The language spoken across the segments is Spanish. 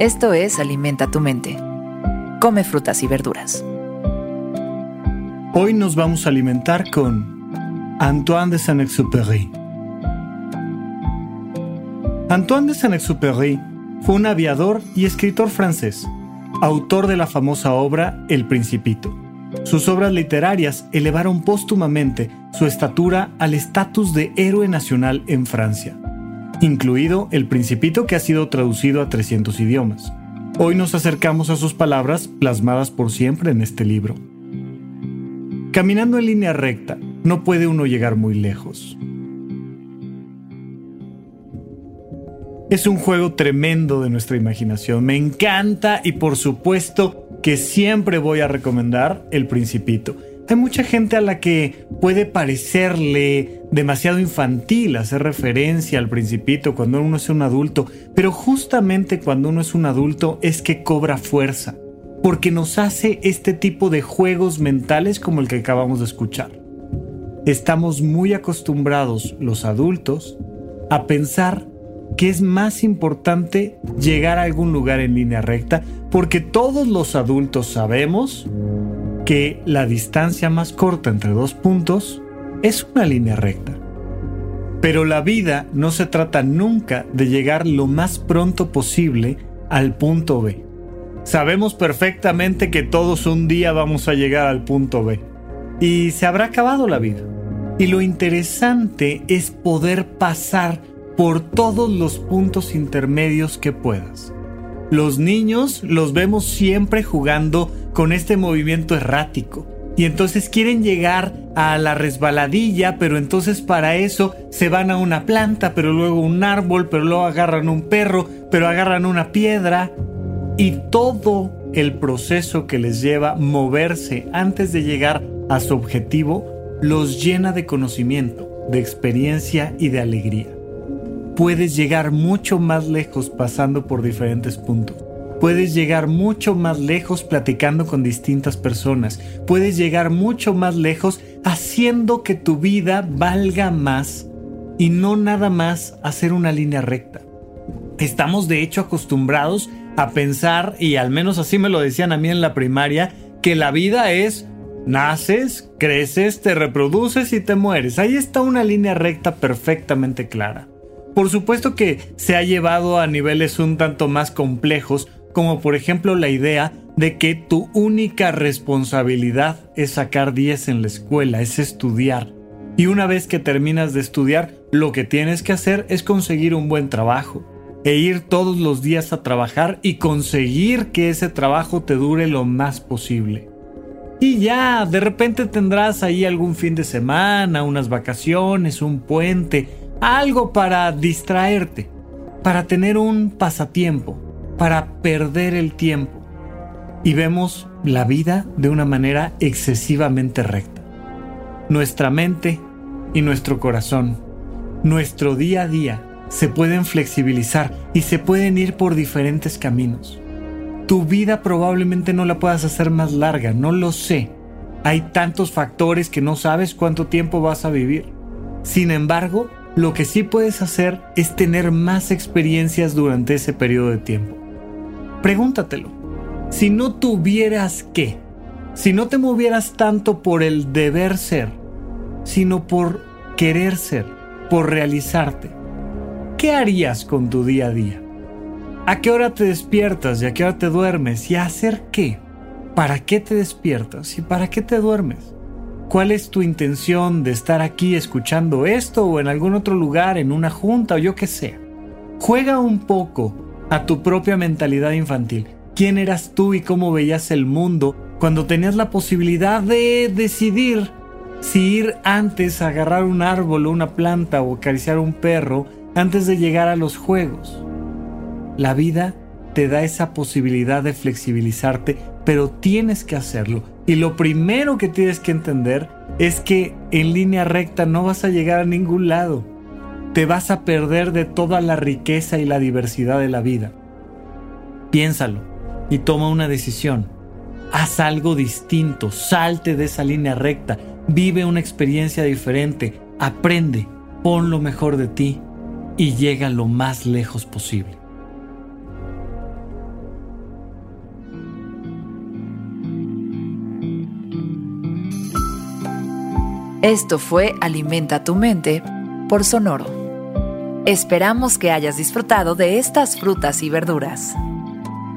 Esto es Alimenta tu mente. Come frutas y verduras. Hoy nos vamos a alimentar con Antoine de Saint-Exupéry. Antoine de Saint-Exupéry fue un aviador y escritor francés, autor de la famosa obra El Principito. Sus obras literarias elevaron póstumamente su estatura al estatus de héroe nacional en Francia incluido El Principito que ha sido traducido a 300 idiomas. Hoy nos acercamos a sus palabras plasmadas por siempre en este libro. Caminando en línea recta, no puede uno llegar muy lejos. Es un juego tremendo de nuestra imaginación. Me encanta y por supuesto que siempre voy a recomendar El Principito. Hay mucha gente a la que puede parecerle demasiado infantil hacer referencia al principito cuando uno es un adulto, pero justamente cuando uno es un adulto es que cobra fuerza, porque nos hace este tipo de juegos mentales como el que acabamos de escuchar. Estamos muy acostumbrados los adultos a pensar que es más importante llegar a algún lugar en línea recta, porque todos los adultos sabemos que la distancia más corta entre dos puntos es una línea recta. Pero la vida no se trata nunca de llegar lo más pronto posible al punto B. Sabemos perfectamente que todos un día vamos a llegar al punto B. Y se habrá acabado la vida. Y lo interesante es poder pasar por todos los puntos intermedios que puedas. Los niños los vemos siempre jugando con este movimiento errático. Y entonces quieren llegar a la resbaladilla, pero entonces para eso se van a una planta, pero luego un árbol, pero luego agarran un perro, pero agarran una piedra. Y todo el proceso que les lleva moverse antes de llegar a su objetivo los llena de conocimiento, de experiencia y de alegría. Puedes llegar mucho más lejos pasando por diferentes puntos. Puedes llegar mucho más lejos platicando con distintas personas. Puedes llegar mucho más lejos haciendo que tu vida valga más y no nada más hacer una línea recta. Estamos de hecho acostumbrados a pensar, y al menos así me lo decían a mí en la primaria, que la vida es naces, creces, te reproduces y te mueres. Ahí está una línea recta perfectamente clara. Por supuesto que se ha llevado a niveles un tanto más complejos como por ejemplo la idea de que tu única responsabilidad es sacar 10 en la escuela, es estudiar. Y una vez que terminas de estudiar, lo que tienes que hacer es conseguir un buen trabajo e ir todos los días a trabajar y conseguir que ese trabajo te dure lo más posible. Y ya, de repente tendrás ahí algún fin de semana, unas vacaciones, un puente, algo para distraerte, para tener un pasatiempo para perder el tiempo y vemos la vida de una manera excesivamente recta. Nuestra mente y nuestro corazón, nuestro día a día, se pueden flexibilizar y se pueden ir por diferentes caminos. Tu vida probablemente no la puedas hacer más larga, no lo sé. Hay tantos factores que no sabes cuánto tiempo vas a vivir. Sin embargo, lo que sí puedes hacer es tener más experiencias durante ese periodo de tiempo. Pregúntatelo. Si no tuvieras qué, si no te movieras tanto por el deber ser, sino por querer ser, por realizarte, ¿qué harías con tu día a día? ¿A qué hora te despiertas y a qué hora te duermes? ¿Y a hacer qué? ¿Para qué te despiertas y para qué te duermes? ¿Cuál es tu intención de estar aquí escuchando esto o en algún otro lugar, en una junta o yo qué sé? Juega un poco a tu propia mentalidad infantil. ¿Quién eras tú y cómo veías el mundo cuando tenías la posibilidad de decidir si ir antes a agarrar un árbol o una planta o acariciar un perro antes de llegar a los juegos? La vida te da esa posibilidad de flexibilizarte, pero tienes que hacerlo. Y lo primero que tienes que entender es que en línea recta no vas a llegar a ningún lado te vas a perder de toda la riqueza y la diversidad de la vida. Piénsalo y toma una decisión. Haz algo distinto, salte de esa línea recta, vive una experiencia diferente, aprende, pon lo mejor de ti y llega lo más lejos posible. Esto fue Alimenta tu mente por Sonoro. Esperamos que hayas disfrutado de estas frutas y verduras.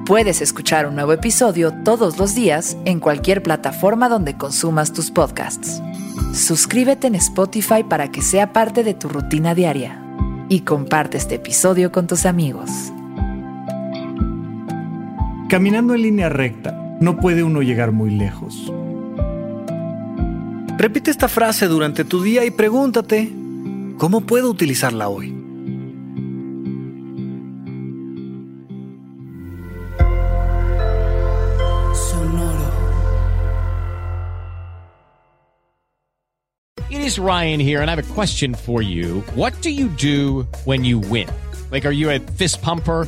Puedes escuchar un nuevo episodio todos los días en cualquier plataforma donde consumas tus podcasts. Suscríbete en Spotify para que sea parte de tu rutina diaria y comparte este episodio con tus amigos. Caminando en línea recta, no puede uno llegar muy lejos. Repite esta frase durante tu día y pregúntate, ¿cómo puedo utilizarla hoy? It is Ryan here, and I have a question for you. What do you do when you win? Like, are you a fist pumper?